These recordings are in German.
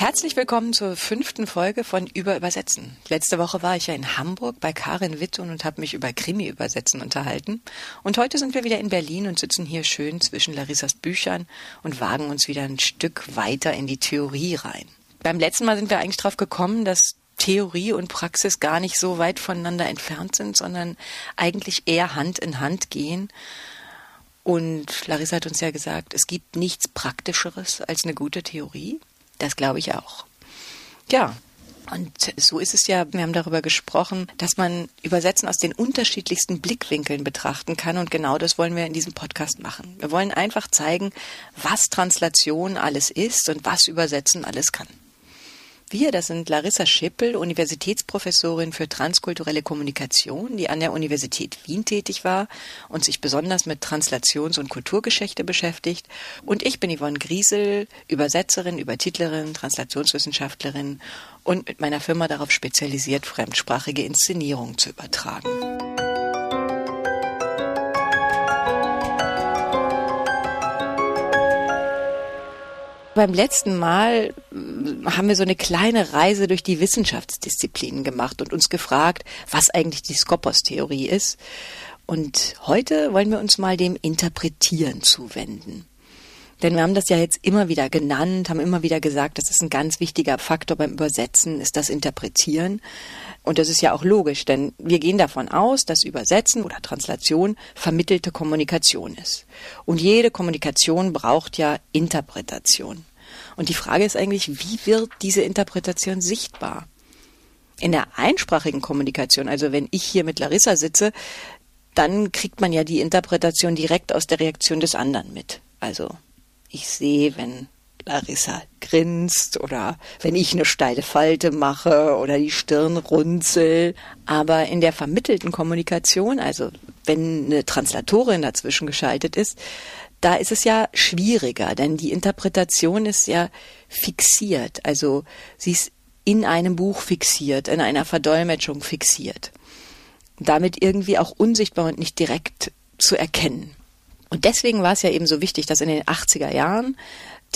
Herzlich willkommen zur fünften Folge von Über Übersetzen. Letzte Woche war ich ja in Hamburg bei Karin Wittun und habe mich über Krimi-Übersetzen unterhalten. Und heute sind wir wieder in Berlin und sitzen hier schön zwischen Larissas Büchern und wagen uns wieder ein Stück weiter in die Theorie rein. Beim letzten Mal sind wir eigentlich drauf gekommen, dass Theorie und Praxis gar nicht so weit voneinander entfernt sind, sondern eigentlich eher Hand in Hand gehen. Und Larissa hat uns ja gesagt, es gibt nichts Praktischeres als eine gute Theorie. Das glaube ich auch. Ja, und so ist es ja, wir haben darüber gesprochen, dass man Übersetzen aus den unterschiedlichsten Blickwinkeln betrachten kann. Und genau das wollen wir in diesem Podcast machen. Wir wollen einfach zeigen, was Translation alles ist und was Übersetzen alles kann. Wir, das sind Larissa Schippel, Universitätsprofessorin für transkulturelle Kommunikation, die an der Universität Wien tätig war und sich besonders mit Translations- und Kulturgeschichte beschäftigt. Und ich bin Yvonne Griesel, Übersetzerin, Übertitlerin, Translationswissenschaftlerin und mit meiner Firma darauf spezialisiert, fremdsprachige Inszenierungen zu übertragen. Beim letzten Mal äh, haben wir so eine kleine Reise durch die Wissenschaftsdisziplinen gemacht und uns gefragt, was eigentlich die Skopos-Theorie ist. Und heute wollen wir uns mal dem Interpretieren zuwenden. Denn wir haben das ja jetzt immer wieder genannt, haben immer wieder gesagt, das ist ein ganz wichtiger Faktor beim Übersetzen, ist das Interpretieren. Und das ist ja auch logisch, denn wir gehen davon aus, dass Übersetzen oder Translation vermittelte Kommunikation ist. Und jede Kommunikation braucht ja Interpretation. Und die Frage ist eigentlich, wie wird diese Interpretation sichtbar? In der einsprachigen Kommunikation, also wenn ich hier mit Larissa sitze, dann kriegt man ja die Interpretation direkt aus der Reaktion des anderen mit. Also ich sehe, wenn Larissa grinst oder wenn ich eine steile Falte mache oder die Stirn runzel. Aber in der vermittelten Kommunikation, also wenn eine Translatorin dazwischen geschaltet ist, da ist es ja schwieriger, denn die Interpretation ist ja fixiert. Also sie ist in einem Buch fixiert, in einer Verdolmetschung fixiert. Damit irgendwie auch unsichtbar und nicht direkt zu erkennen. Und deswegen war es ja eben so wichtig, dass in den 80er Jahren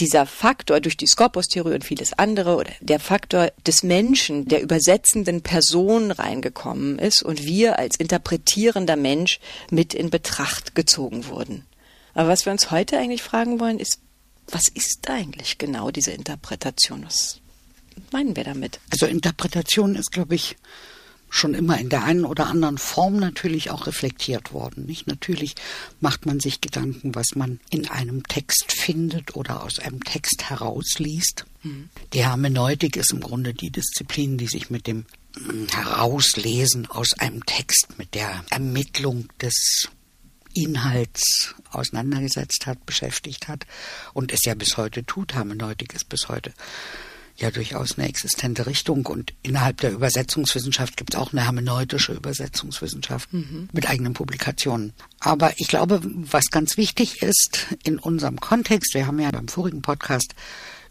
dieser Faktor durch die Skopos-Theorie und vieles andere oder der Faktor des Menschen, der übersetzenden Person reingekommen ist und wir als interpretierender Mensch mit in Betracht gezogen wurden. Aber was wir uns heute eigentlich fragen wollen, ist, was ist eigentlich genau diese Interpretation? Was meinen wir damit? Also Interpretation ist, glaube ich, schon immer in der einen oder anderen Form natürlich auch reflektiert worden. Nicht natürlich macht man sich Gedanken, was man in einem Text findet oder aus einem Text herausliest. Mhm. Die Hermeneutik ist im Grunde die Disziplin, die sich mit dem hm, Herauslesen aus einem Text, mit der Ermittlung des Inhalts auseinandergesetzt hat, beschäftigt hat und es ja bis heute tut. Hermeneutik ist bis heute ja durchaus eine existente Richtung. Und innerhalb der Übersetzungswissenschaft gibt es auch eine hermeneutische Übersetzungswissenschaft mhm. mit eigenen Publikationen. Aber ich glaube, was ganz wichtig ist in unserem Kontext, wir haben ja beim vorigen Podcast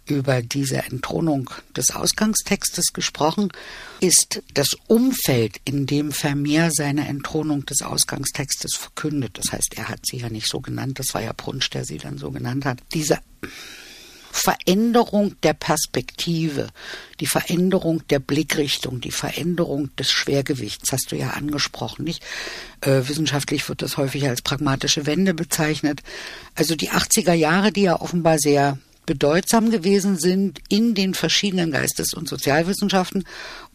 über diese Entthronung des Ausgangstextes gesprochen, ist das Umfeld, in dem Vermeer seine Entthronung des Ausgangstextes verkündet. Das heißt, er hat sie ja nicht so genannt, das war ja Brunsch, der sie dann so genannt hat. Diese Veränderung der Perspektive, die Veränderung der Blickrichtung, die Veränderung des Schwergewichts, hast du ja angesprochen, nicht? Äh, wissenschaftlich wird das häufig als pragmatische Wende bezeichnet. Also die 80er Jahre, die ja offenbar sehr bedeutsam gewesen sind in den verschiedenen Geistes- und Sozialwissenschaften.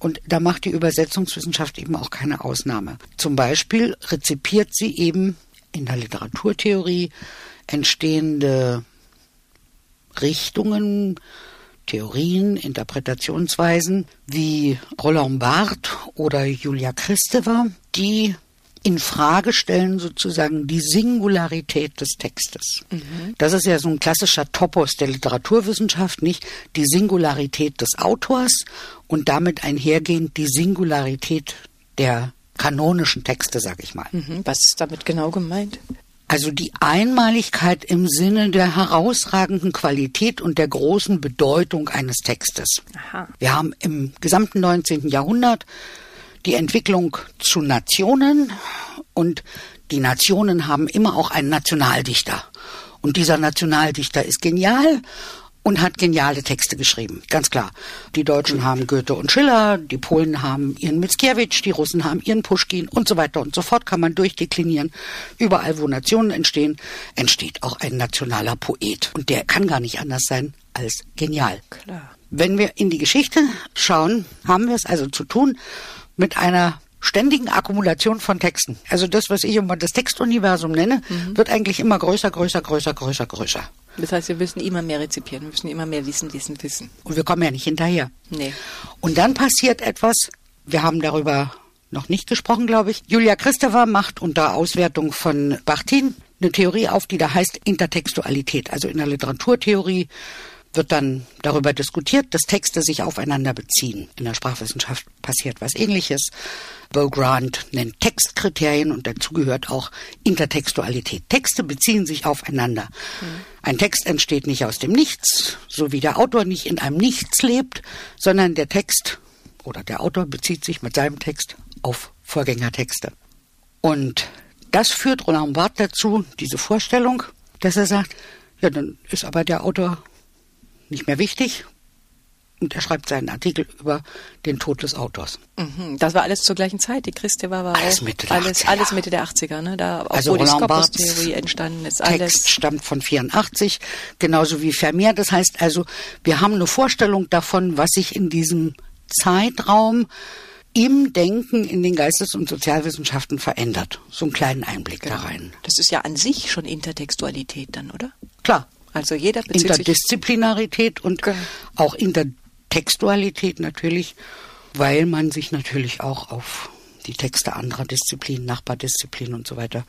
Und da macht die Übersetzungswissenschaft eben auch keine Ausnahme. Zum Beispiel rezipiert sie eben in der Literaturtheorie entstehende Richtungen, Theorien, Interpretationsweisen wie Roland Barthes oder Julia Kristeva, die in Frage stellen sozusagen die Singularität des Textes. Mhm. Das ist ja so ein klassischer Topos der Literaturwissenschaft, nicht die Singularität des Autors und damit einhergehend die Singularität der kanonischen Texte, sag ich mal. Mhm. Was ist damit genau gemeint? Also die Einmaligkeit im Sinne der herausragenden Qualität und der großen Bedeutung eines Textes. Aha. Wir haben im gesamten 19. Jahrhundert die Entwicklung zu Nationen und die Nationen haben immer auch einen Nationaldichter. Und dieser Nationaldichter ist genial und hat geniale Texte geschrieben. Ganz klar. Die Deutschen haben Goethe und Schiller, die Polen haben ihren Mickiewicz, die Russen haben ihren Puschkin und so weiter und so fort kann man durchdeklinieren. Überall, wo Nationen entstehen, entsteht auch ein nationaler Poet. Und der kann gar nicht anders sein als genial. Klar. Wenn wir in die Geschichte schauen, haben wir es also zu tun mit einer ständigen Akkumulation von Texten. Also das, was ich immer das Textuniversum nenne, wird eigentlich immer größer, größer, größer, größer, größer. Das heißt, wir müssen immer mehr rezipieren, wir müssen immer mehr wissen, wissen, wissen. Und wir kommen ja nicht hinterher. Nee. Und dann passiert etwas, wir haben darüber noch nicht gesprochen, glaube ich. Julia Christova macht unter Auswertung von Bachtin eine Theorie auf, die da heißt Intertextualität. Also in der Literaturtheorie wird dann darüber diskutiert, dass Texte sich aufeinander beziehen. In der Sprachwissenschaft passiert was ähnliches. Bo Grant nennt Textkriterien und dazu gehört auch Intertextualität. Texte beziehen sich aufeinander. Ein Text entsteht nicht aus dem Nichts, so wie der Autor nicht in einem Nichts lebt, sondern der Text oder der Autor bezieht sich mit seinem Text auf Vorgängertexte. Und das führt Roland Barthes dazu, diese Vorstellung, dass er sagt, ja, dann ist aber der Autor nicht mehr wichtig. Und er schreibt seinen Artikel über den Tod des Autors. Mhm. Das war alles zur gleichen Zeit. Die Christeva war Alles auch Mitte der alles, 80er. alles Mitte der 80er, ne? Da Also die Skopos-Theorie entstanden ist. Text Alles. stammt von 84, genauso wie Vermeer. Das heißt also, wir haben eine Vorstellung davon, was sich in diesem Zeitraum im Denken in den Geistes- und Sozialwissenschaften verändert. So einen kleinen Einblick da rein. Das ist ja an sich schon Intertextualität dann, oder? Klar, Also jeder bezieht sich Interdisziplinarität und auch Intertextualität natürlich, weil man sich natürlich auch auf die Texte anderer Disziplinen, Nachbardisziplinen und so weiter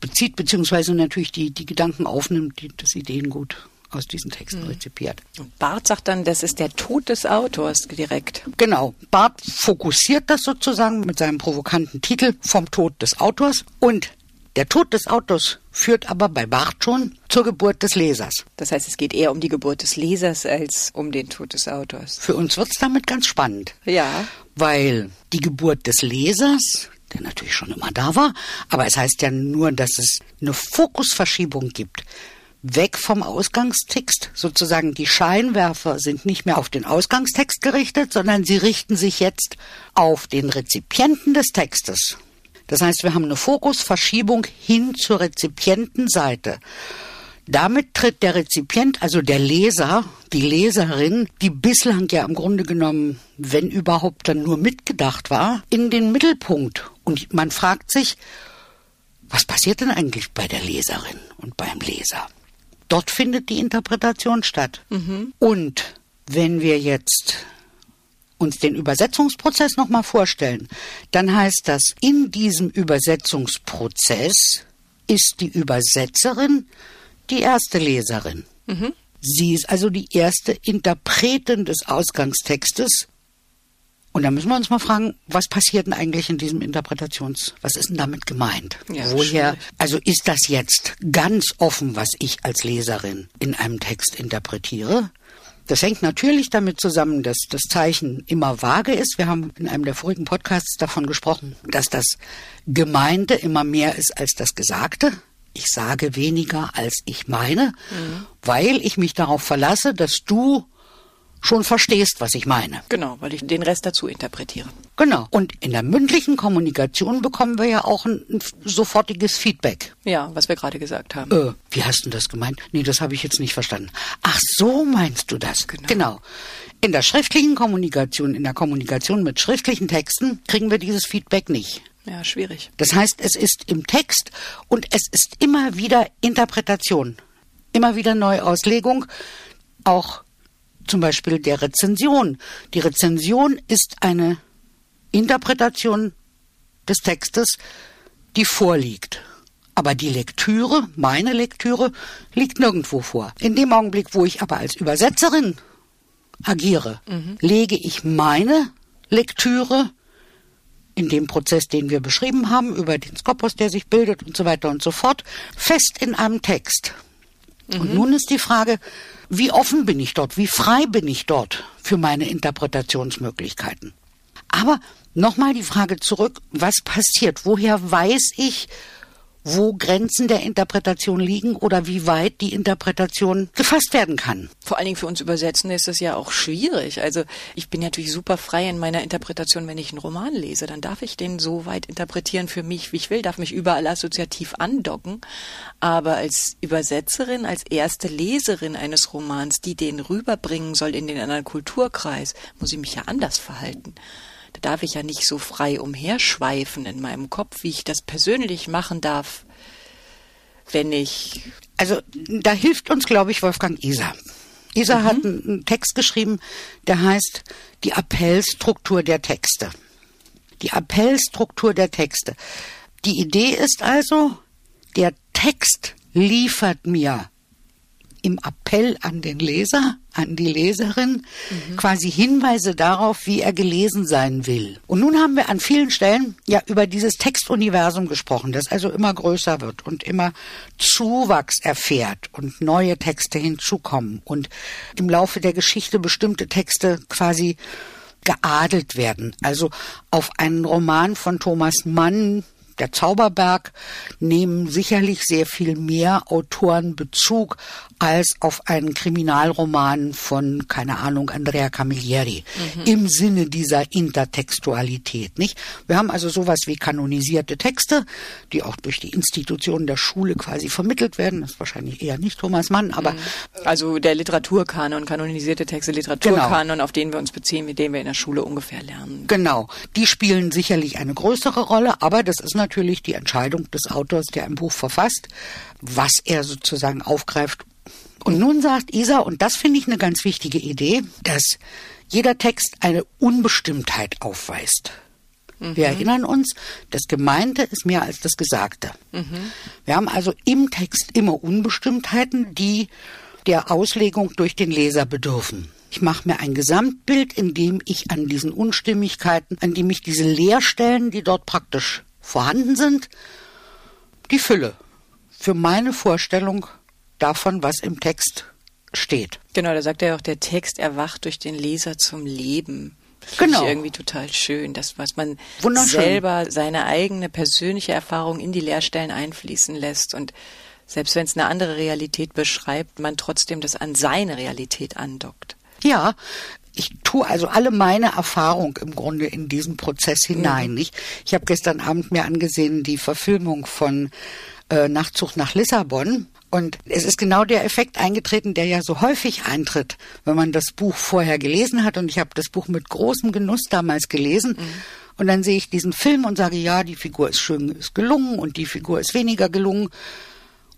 bezieht, beziehungsweise natürlich die, die Gedanken aufnimmt, die das Ideengut aus diesen Texten Mhm. rezipiert. Und Barth sagt dann, das ist der Tod des Autors direkt. Genau. Barth fokussiert das sozusagen mit seinem provokanten Titel vom Tod des Autors und der Tod des Autors führt aber bei Barth schon zur Geburt des Lesers. Das heißt, es geht eher um die Geburt des Lesers als um den Tod des Autors. Für uns wird's damit ganz spannend. Ja. Weil die Geburt des Lesers, der natürlich schon immer da war, aber es heißt ja nur, dass es eine Fokusverschiebung gibt. Weg vom Ausgangstext, sozusagen die Scheinwerfer sind nicht mehr auf den Ausgangstext gerichtet, sondern sie richten sich jetzt auf den Rezipienten des Textes. Das heißt, wir haben eine Fokusverschiebung hin zur Rezipientenseite. Damit tritt der Rezipient, also der Leser, die Leserin, die bislang ja im Grunde genommen, wenn überhaupt dann nur mitgedacht war, in den Mittelpunkt. Und man fragt sich, was passiert denn eigentlich bei der Leserin und beim Leser? Dort findet die Interpretation statt. Und wenn wir jetzt uns den Übersetzungsprozess nochmal vorstellen, dann heißt das, in diesem Übersetzungsprozess ist die Übersetzerin die erste Leserin. Sie ist also die erste Interpretin des Ausgangstextes. Und da müssen wir uns mal fragen, was passiert denn eigentlich in diesem Interpretations, was ist denn damit gemeint? Ja, Woher, also ist das jetzt ganz offen, was ich als Leserin in einem Text interpretiere? Das hängt natürlich damit zusammen, dass das Zeichen immer vage ist. Wir haben in einem der vorigen Podcasts davon gesprochen, dass das Gemeinte immer mehr ist als das Gesagte. Ich sage weniger, als ich meine, weil ich mich darauf verlasse, dass du schon verstehst, was ich meine. Genau, weil ich den Rest dazu interpretiere. Genau. Und in der mündlichen Kommunikation bekommen wir ja auch ein, ein sofortiges Feedback. Ja, was wir gerade gesagt haben. Äh, wie hast du das gemeint? Nee, das habe ich jetzt nicht verstanden. Ach, so meinst du das? Genau. In der schriftlichen Kommunikation, in der Kommunikation mit schriftlichen Texten kriegen wir dieses Feedback nicht. Ja, schwierig. Das heißt, es ist im Text und es ist immer wieder Interpretation, immer wieder Neuauslegung, auch zum Beispiel der Rezension. Die Rezension ist eine Interpretation des Textes, die vorliegt. Aber die Lektüre, meine Lektüre, liegt nirgendwo vor. In dem Augenblick, wo ich aber als Übersetzerin agiere, lege ich meine Lektüre in dem Prozess, den wir beschrieben haben, über den Skopos, der sich bildet und so weiter und so fort, fest in einem Text. Mhm. Und nun ist die Frage, wie offen bin ich dort, wie frei bin ich dort für meine Interpretationsmöglichkeiten. Aber nochmal die Frage zurück, was passiert? Woher weiß ich, wo Grenzen der Interpretation liegen oder wie weit die Interpretation gefasst werden kann. Vor allen Dingen für uns Übersetzende ist das ja auch schwierig. Also ich bin natürlich super frei in meiner Interpretation, wenn ich einen Roman lese, dann darf ich den so weit interpretieren für mich, wie ich will, darf mich überall assoziativ andocken. Aber als Übersetzerin, als erste Leserin eines Romans, die den rüberbringen soll in den anderen Kulturkreis, muss ich mich ja anders verhalten. Da darf ich ja nicht so frei umherschweifen in meinem Kopf, wie ich das persönlich machen darf, wenn ich. Also da hilft uns, glaube ich, Wolfgang Isa. Isa mhm. hat einen Text geschrieben, der heißt Die Appellstruktur der Texte. Die Appellstruktur der Texte. Die Idee ist also, der Text liefert mir im Appell an den Leser, an die Leserin, mhm. quasi Hinweise darauf, wie er gelesen sein will. Und nun haben wir an vielen Stellen ja über dieses Textuniversum gesprochen, das also immer größer wird und immer Zuwachs erfährt und neue Texte hinzukommen und im Laufe der Geschichte bestimmte Texte quasi geadelt werden. Also auf einen Roman von Thomas Mann, der Zauberberg nehmen sicherlich sehr viel mehr Autoren Bezug als auf einen Kriminalroman von, keine Ahnung, Andrea Camilleri mhm. im Sinne dieser Intertextualität, nicht? Wir haben also sowas wie kanonisierte Texte, die auch durch die Institutionen der Schule quasi vermittelt werden. Das ist wahrscheinlich eher nicht Thomas Mann, aber. Mhm. Also der Literaturkanon, kanonisierte Texte, Literaturkanon, genau. auf den wir uns beziehen, mit dem wir in der Schule ungefähr lernen. Genau. Die spielen sicherlich eine größere Rolle, aber das ist natürlich die Entscheidung des Autors, der ein Buch verfasst, was er sozusagen aufgreift und nun sagt Isa, und das finde ich eine ganz wichtige Idee, dass jeder Text eine Unbestimmtheit aufweist. Mhm. Wir erinnern uns, das Gemeinte ist mehr als das Gesagte. Mhm. Wir haben also im Text immer Unbestimmtheiten, die der Auslegung durch den Leser bedürfen. Ich mache mir ein Gesamtbild, in dem ich an diesen Unstimmigkeiten, an dem ich diese Leerstellen, die dort praktisch vorhanden sind, die Fülle für meine Vorstellung davon, was im Text steht. Genau, da sagt er auch, der Text erwacht durch den Leser zum Leben. Das genau. Ich irgendwie total schön, das, was man selber seine eigene persönliche Erfahrung in die Lehrstellen einfließen lässt und selbst wenn es eine andere Realität beschreibt, man trotzdem das an seine Realität andockt. Ja, ich tue also alle meine Erfahrung im Grunde in diesen Prozess hinein. Mhm. Nicht? Ich habe gestern Abend mir angesehen die Verfilmung von äh, Nachtzug nach Lissabon und es ist genau der Effekt eingetreten, der ja so häufig eintritt, wenn man das Buch vorher gelesen hat. Und ich habe das Buch mit großem Genuss damals gelesen. Mhm. Und dann sehe ich diesen Film und sage, ja, die Figur ist schön, ist gelungen und die Figur ist weniger gelungen.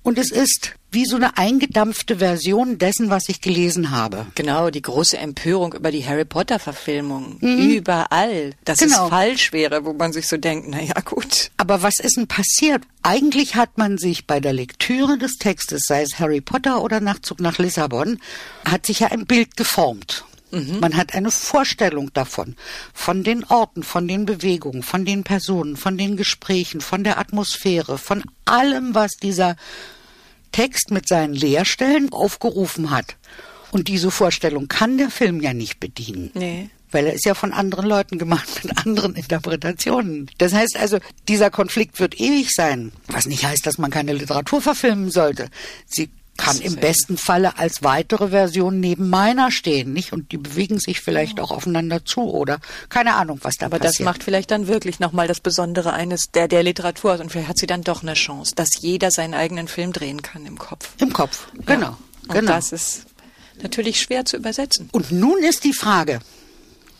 Und es ist wie so eine eingedampfte Version dessen, was ich gelesen habe. Genau, die große Empörung über die Harry Potter Verfilmung. Mhm. Überall. Dass genau. es falsch wäre, wo man sich so denkt, na ja, gut. Aber was ist denn passiert? Eigentlich hat man sich bei der Lektüre des Textes, sei es Harry Potter oder Nachzug nach Lissabon, hat sich ja ein Bild geformt. Mhm. Man hat eine Vorstellung davon, von den Orten, von den Bewegungen, von den Personen, von den Gesprächen, von der Atmosphäre, von allem, was dieser Text mit seinen Leerstellen aufgerufen hat. Und diese Vorstellung kann der Film ja nicht bedienen. Nee. Weil er ist ja von anderen Leuten gemacht, mit anderen Interpretationen. Das heißt also, dieser Konflikt wird ewig sein. Was nicht heißt, dass man keine Literatur verfilmen sollte. Sie kann im besten Falle als weitere Version neben meiner stehen, nicht? Und die bewegen sich vielleicht auch aufeinander zu oder keine Ahnung, was da Aber passiert. das macht vielleicht dann wirklich nochmal das Besondere eines der, der Literatur aus und vielleicht hat sie dann doch eine Chance, dass jeder seinen eigenen Film drehen kann im Kopf. Im Kopf, genau. Ja. Und genau. das ist natürlich schwer zu übersetzen. Und nun ist die Frage,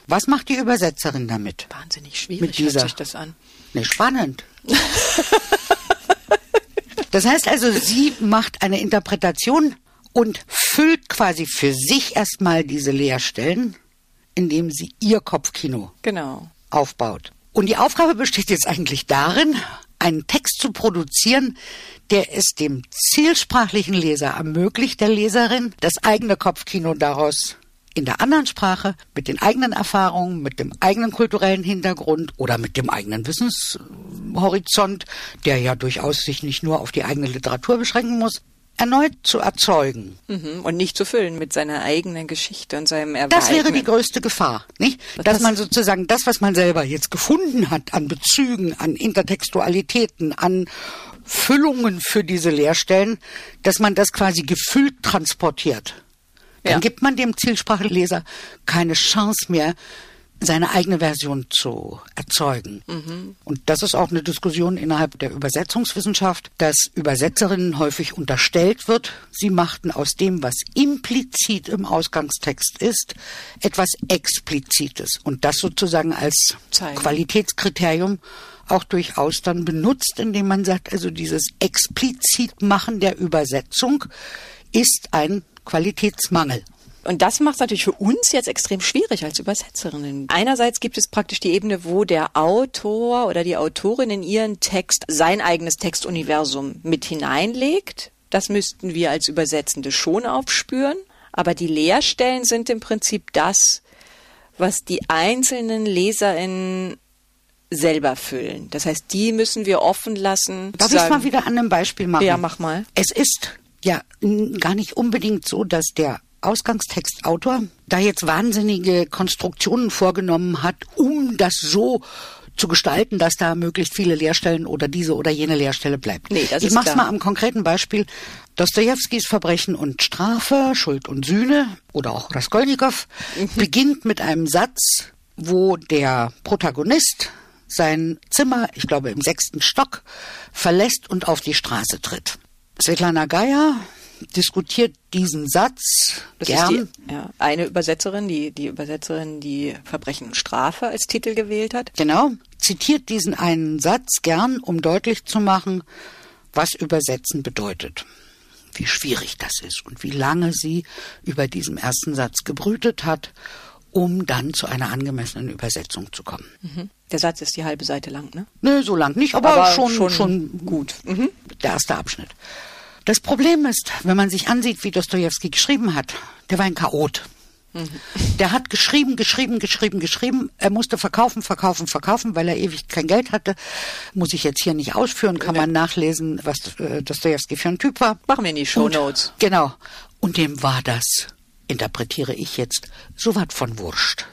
was macht die Übersetzerin damit? Wahnsinnig schwierig mit dieser, hört sich das an. Ne, spannend. Das heißt also, sie macht eine Interpretation und füllt quasi für sich erstmal diese Leerstellen, indem sie ihr Kopfkino genau. aufbaut. Und die Aufgabe besteht jetzt eigentlich darin, einen Text zu produzieren, der es dem zielsprachlichen Leser ermöglicht, der Leserin, das eigene Kopfkino daraus in der anderen Sprache, mit den eigenen Erfahrungen, mit dem eigenen kulturellen Hintergrund oder mit dem eigenen Wissenshorizont, der ja durchaus sich nicht nur auf die eigene Literatur beschränken muss, erneut zu erzeugen. Mhm. Und nicht zu füllen mit seiner eigenen Geschichte und seinem Erweitern. Das wäre die größte Gefahr, nicht? Dass Das- man sozusagen das, was man selber jetzt gefunden hat an Bezügen, an Intertextualitäten, an Füllungen für diese Leerstellen, dass man das quasi gefüllt transportiert. Dann Ja. gibt man dem Zielsprachleser keine Chance mehr, seine eigene Version zu erzeugen. Und das ist auch eine Diskussion innerhalb der Übersetzungswissenschaft, dass Übersetzerinnen häufig unterstellt wird, sie machten aus dem, was implizit im Ausgangstext ist, etwas Explizites. Und das sozusagen als Zeigen. Qualitätskriterium auch durchaus dann benutzt, indem man sagt, also dieses Explizitmachen der Übersetzung ist ein Qualitätsmangel. Und das macht es natürlich für uns jetzt extrem schwierig als Übersetzerinnen. Einerseits gibt es praktisch die Ebene, wo der Autor oder die Autorin in ihren Text sein eigenes Textuniversum mit hineinlegt. Das müssten wir als Übersetzende schon aufspüren. Aber die Leerstellen sind im Prinzip das, was die einzelnen LeserInnen selber füllen. Das heißt, die müssen wir offen lassen. Darf ich sagen, mal wieder an einem Beispiel machen? Ja, mach mal. Es ist gar nicht unbedingt so, dass der Ausgangstextautor da jetzt wahnsinnige Konstruktionen vorgenommen hat, um das so zu gestalten, dass da möglichst viele Leerstellen oder diese oder jene Leerstelle bleibt. Nee, das ich mach's klar. mal am konkreten Beispiel. Dostojewskis Verbrechen und Strafe, Schuld und Sühne oder auch Raskolnikow Mhm. beginnt mit einem Satz, wo der Protagonist sein Zimmer, ich glaube im sechsten Stock, verlässt und auf die Straße tritt. Svetlana Geier diskutiert diesen Satz Das gern. die, ja, eine Übersetzerin, die, die Übersetzerin, die Verbrechen und Strafe als Titel gewählt hat. Genau, zitiert diesen einen Satz gern, um deutlich zu machen, was Übersetzen bedeutet. Wie schwierig das ist und wie lange sie über diesem ersten Satz gebrütet hat, um dann zu einer angemessenen Übersetzung zu kommen. Mhm. Der Satz ist die halbe Seite lang, ne? Nö, so lang nicht, aber, Aber schon, schon schon, gut. Mhm. Der erste Abschnitt. Das Problem ist, wenn man sich ansieht, wie Dostojewski geschrieben hat, der war ein Chaot. Mhm. Der hat geschrieben, geschrieben, geschrieben, geschrieben. Er musste verkaufen, verkaufen, verkaufen, weil er ewig kein Geld hatte. Muss ich jetzt hier nicht ausführen, kann man nachlesen, was äh, Dostojewski für ein Typ war. Machen wir in die Show Notes. Genau. Und dem war das, interpretiere ich jetzt, so was von Wurscht.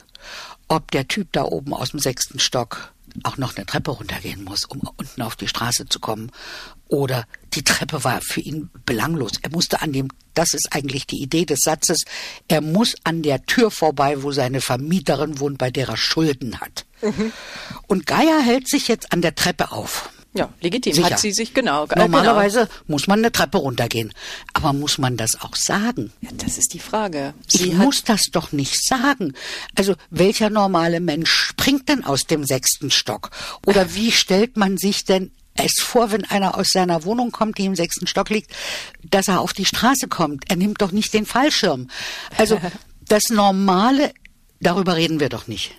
Ob der Typ da oben aus dem sechsten Stock auch noch eine Treppe runtergehen muss, um unten auf die Straße zu kommen. Oder die Treppe war für ihn belanglos. Er musste an dem, das ist eigentlich die Idee des Satzes, er muss an der Tür vorbei, wo seine Vermieterin wohnt, bei der er Schulden hat. Und Geier hält sich jetzt an der Treppe auf. Ja, legitim. Sicher. Hat sie sich genau. Normalerweise muss man eine Treppe runtergehen. Aber muss man das auch sagen? Genau. Ja, das ist die Frage. Ich Sie hat, muss das doch nicht sagen. Also, welcher normale Mensch springt denn aus dem sechsten Stock? Oder wie stellt man sich denn es vor, wenn einer aus seiner Wohnung kommt, die im sechsten Stock liegt, dass er auf die Straße kommt? Er nimmt doch nicht den Fallschirm. Also, das Normale, darüber reden wir doch nicht.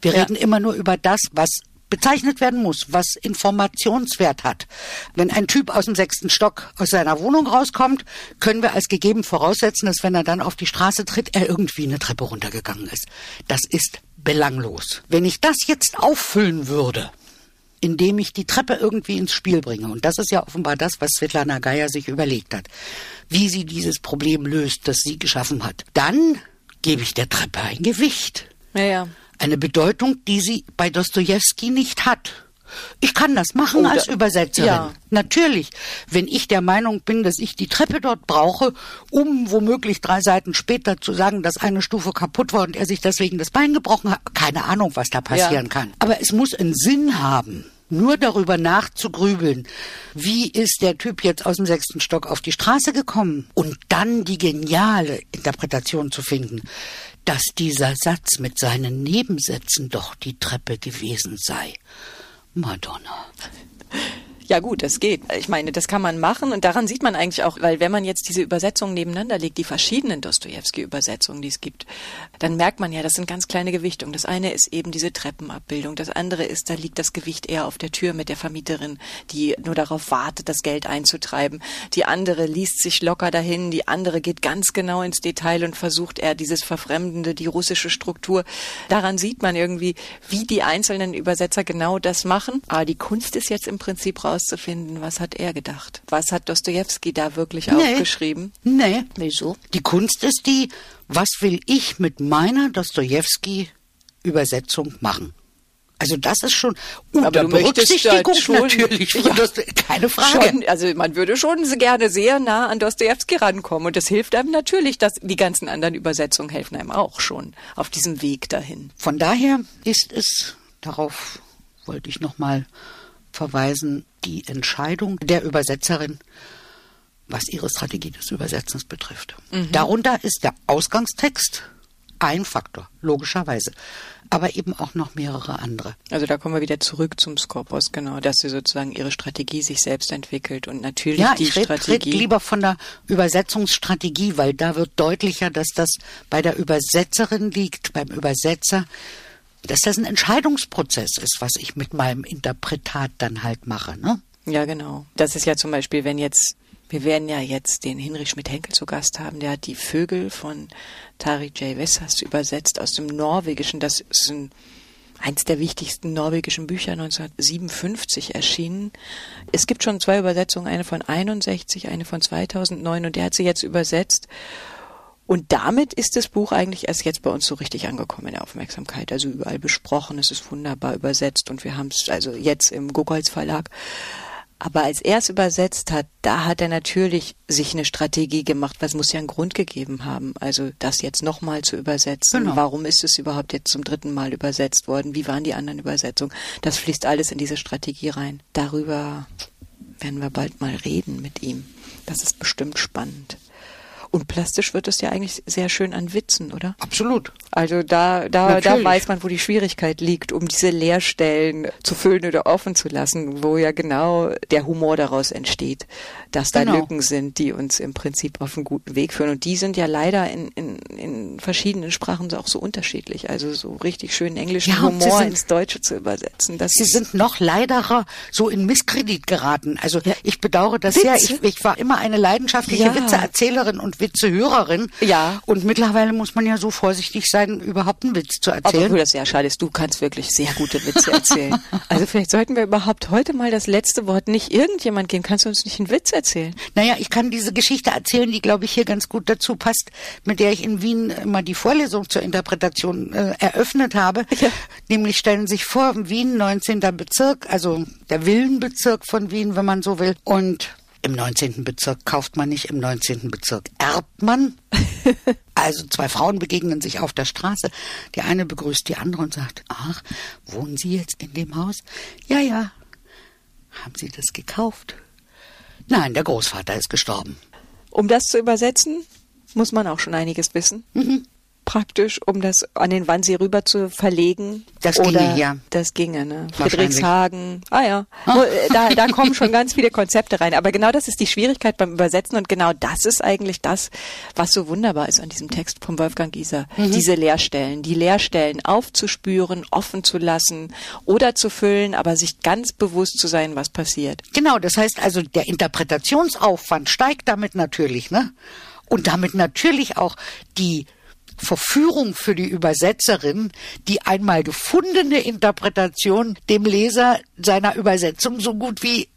Wir Ja. reden immer nur über das, was bezeichnet werden muss, was Informationswert hat. Wenn ein Typ aus dem sechsten Stock aus seiner Wohnung rauskommt, können wir als gegeben voraussetzen, dass wenn er dann auf die Straße tritt, er irgendwie eine Treppe runtergegangen ist. Das ist belanglos. Wenn ich das jetzt auffüllen würde, indem ich die Treppe irgendwie ins Spiel bringe. Und das ist ja offenbar das, was Svetlana Geier sich überlegt hat. Wie sie dieses Problem löst, das sie geschaffen hat. Dann gebe ich der Treppe ein Gewicht. ja, ja. Eine Bedeutung, die sie bei Dostojewski nicht hat. Ich kann das machen Oh, als Übersetzerin. ja. Natürlich. Wenn ich der Meinung bin, dass ich die Treppe dort brauche, um womöglich drei Seiten später zu sagen, dass eine Stufe kaputt war und er sich deswegen das Bein gebrochen hat, keine Ahnung, was da passieren Ja. kann. Aber es muss einen Sinn haben. Nur darüber nachzugrübeln, wie ist der Typ jetzt aus dem sechsten Stock auf die Straße gekommen und dann die geniale Interpretation zu finden, dass dieser Satz mit seinen Nebensätzen doch die Treppe gewesen sei. Madonna. Ja gut, das geht. Ich meine, das kann man machen und daran sieht man eigentlich auch, weil wenn man jetzt diese Übersetzungen nebeneinander legt, die verschiedenen Dostoevsky-Übersetzungen, die es gibt, dann merkt man ja, das sind ganz kleine Gewichtungen. Das eine ist eben diese Treppenabbildung, das andere ist, da liegt das Gewicht eher auf der Tür mit der Vermieterin, die nur darauf wartet, das Geld einzutreiben. Die andere liest sich locker dahin, die andere geht ganz genau ins Detail und versucht eher dieses Verfremdende, die russische Struktur. Daran sieht man irgendwie, wie die einzelnen Übersetzer genau das machen. Aber die Kunst ist jetzt im Prinzip rauszufinden, was hat er gedacht? Was hat Dostoevsky da wirklich Nee. aufgeschrieben? Nee. Wieso? Die Kunst ist die, was will ich mit meiner Dostoevsky-Übersetzung machen? Also das ist schon unter Aber Berücksichtigung schon- natürlich. von Ja. Keine Frage. Schon, also man würde schon gerne sehr nah an Dostoevsky rankommen und das hilft einem natürlich, dass die ganzen anderen Übersetzungen helfen einem auch schon auf diesem Weg dahin. Von daher ist es, darauf wollte ich nochmal verweisen, die Entscheidung der Übersetzerin, was ihre Strategie des Übersetzens betrifft. Darunter ist der Ausgangstext ein Faktor, logischerweise, aber eben auch noch mehrere andere. Also da kommen wir wieder zurück zum Skopos, genau, dass sie sozusagen ihre Strategie sich selbst entwickelt und natürlich Ja, die ich rede red Strategie. lieber von der Übersetzungsstrategie, weil da wird deutlicher, dass das bei der Übersetzerin liegt, beim Übersetzer, dass das ein Entscheidungsprozess ist, was ich mit meinem Interpretat dann halt mache. Ne? Ja, genau. Das ist ja zum Beispiel, wenn jetzt, wir werden ja jetzt den Hinrich Schmidt-Henkel zu Gast haben, der hat die Vögel von Tarik J. Vessas übersetzt aus dem Norwegischen. Das ist ein, eins der wichtigsten norwegischen Bücher 1957 erschienen. Es gibt schon zwei Übersetzungen, eine von 61, eine von 2009 und der hat sie jetzt übersetzt. Und damit ist das Buch eigentlich erst jetzt bei uns so richtig angekommen in der Aufmerksamkeit. Also überall besprochen, es ist wunderbar übersetzt und wir haben es also jetzt im Gogolz Verlag. Aber als er es übersetzt hat, da hat er natürlich sich eine Strategie gemacht, was muss ja einen Grund gegeben haben. Also das jetzt nochmal zu übersetzen. Genau. Warum ist es überhaupt jetzt zum dritten Mal übersetzt worden? Wie waren die anderen Übersetzungen? Das fließt alles in diese Strategie rein. Darüber werden wir bald mal reden mit ihm. Das ist bestimmt spannend. Und plastisch wird es ja eigentlich sehr schön an Witzen, oder? Absolut. Also da, da, da weiß man, wo die Schwierigkeit liegt, um diese Leerstellen zu füllen oder offen zu lassen, wo ja genau der Humor daraus entsteht, dass da Genau. Lücken sind, die uns im Prinzip auf einen guten Weg führen. Und die sind ja leider in, in, in verschiedenen Sprachen auch so unterschiedlich. Also so richtig schön englischen Ja, Humor sind- ins Deutsche zu übersetzen. Das Sie sind noch leiderer so in Misskredit geraten. Also Ja. ich bedauere das sehr. Witze? Ich, ich war immer eine leidenschaftliche Ja. Witzeerzählerin und Witzehörerin. Ja. Und mittlerweile muss man ja so vorsichtig sein, überhaupt einen Witz zu erzählen. wo das sehr schade ist, du kannst wirklich sehr gute Witze erzählen. also vielleicht sollten wir überhaupt heute mal das letzte Wort nicht irgendjemand geben. Kannst du uns nicht einen Witz erzählen? Naja, ich kann diese Geschichte erzählen, die, glaube ich, hier ganz gut dazu passt, mit der ich in Wien immer die Vorlesung zur Interpretation äh, eröffnet habe. Ja. Nämlich stellen Sie sich vor, Wien, 19. Bezirk, also der Villenbezirk von Wien, wenn man so will. Und im 19. Bezirk kauft man nicht, im 19. Bezirk erbt man. Also zwei Frauen begegnen sich auf der Straße. Die eine begrüßt die andere und sagt, ach, wohnen Sie jetzt in dem Haus? Ja, ja. Haben Sie das gekauft? Nein, der Großvater ist gestorben. Um das zu übersetzen, muss man auch schon einiges wissen. Mhm. Praktisch, um das an den Wannsee rüber zu verlegen. Das Oder ginge, ja. Das ginge, ne? Friedrichshagen. Ah ja. Äh, Da, da kommen schon ganz viele Konzepte rein. Aber genau das ist die Schwierigkeit beim Übersetzen und genau das ist eigentlich das, was so wunderbar ist an diesem Text von Wolfgang Gieser. Mhm. Diese Leerstellen. Die Leerstellen aufzuspüren, offen zu lassen oder zu füllen, aber sich ganz bewusst zu sein, was passiert. Genau, das heißt also, der Interpretationsaufwand steigt damit natürlich, ne? Und damit natürlich auch die Verführung für die Übersetzerin, die einmal gefundene Interpretation dem Leser seiner Übersetzung so gut wie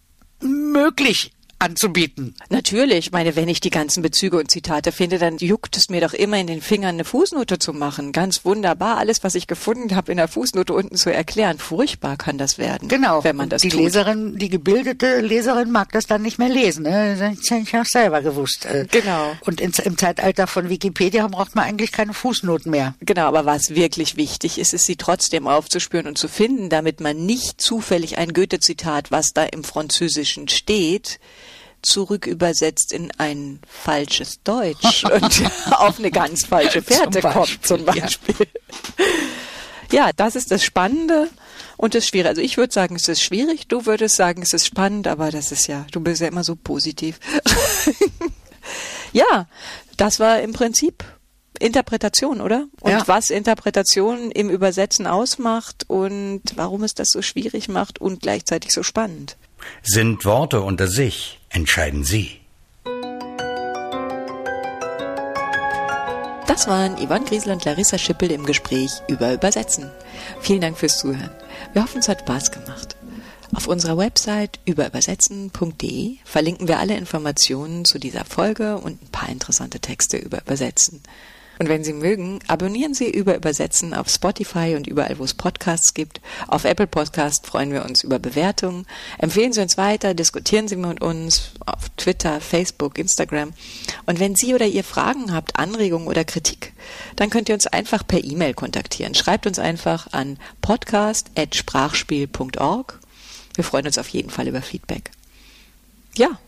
möglich anzubieten. Natürlich, ich meine, wenn ich die ganzen Bezüge und Zitate finde, dann juckt es mir doch immer in den Fingern, eine Fußnote zu machen. Ganz wunderbar, alles, was ich gefunden habe, in der Fußnote unten zu erklären. Furchtbar kann das werden, Genau. wenn man das die tut. Leserin, die gebildete Leserin mag das dann nicht mehr lesen. Ne? Das hätte ich auch selber gewusst. äh. Genau. Und ins, im Zeitalter von Wikipedia braucht man eigentlich keine Fußnoten mehr. Genau, aber was wirklich wichtig ist, ist sie trotzdem aufzuspüren und zu finden, damit man nicht zufällig ein Goethe-Zitat, was da im Französischen steht, zurückübersetzt in ein falsches Deutsch und auf eine ganz falsche Fährte Zum kommt, zum Beispiel, ja. Ja. das ist das Spannende. Und es ist schwierig. Also ich würde sagen, es ist schwierig. Du würdest sagen, es ist spannend, aber das ist ja, du bist ja immer so positiv. ja, das war im Prinzip Interpretation, oder? Und Ja. was Interpretation im Übersetzen ausmacht und warum es das so schwierig macht und gleichzeitig so spannend. Sind Worte unter sich, entscheiden Sie. Das waren Yvonne Griesel und Larissa Schippel im Gespräch über Übersetzen. Vielen Dank fürs Zuhören. Wir hoffen, es hat Spaß gemacht. Auf unserer Website überübersetzen.de verlinken wir alle Informationen zu dieser Folge und ein paar interessante Texte über Übersetzen. Und wenn Sie mögen, abonnieren Sie über Übersetzen auf Spotify und überall, wo es Podcasts gibt. Auf Apple Podcast freuen wir uns über Bewertungen. Empfehlen Sie uns weiter, diskutieren Sie mit uns auf Twitter, Facebook, Instagram. Und wenn Sie oder ihr Fragen habt, Anregungen oder Kritik, dann könnt ihr uns einfach per E-Mail kontaktieren. Schreibt uns einfach an podcast.sprachspiel.org. Wir freuen uns auf jeden Fall über Feedback. Ja,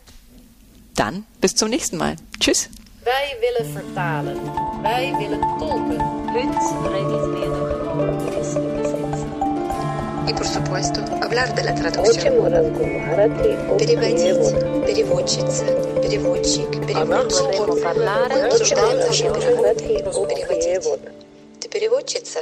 dann bis zum nächsten Mal. Tschüss. Wij willen vertalen. Wij willen tolken. И, por supuesto, hablar de la traducción. Переводить, переводчица, переводчик, переводчики. Мы обсуждаем наши грамоты. Переводить. Ты переводчица?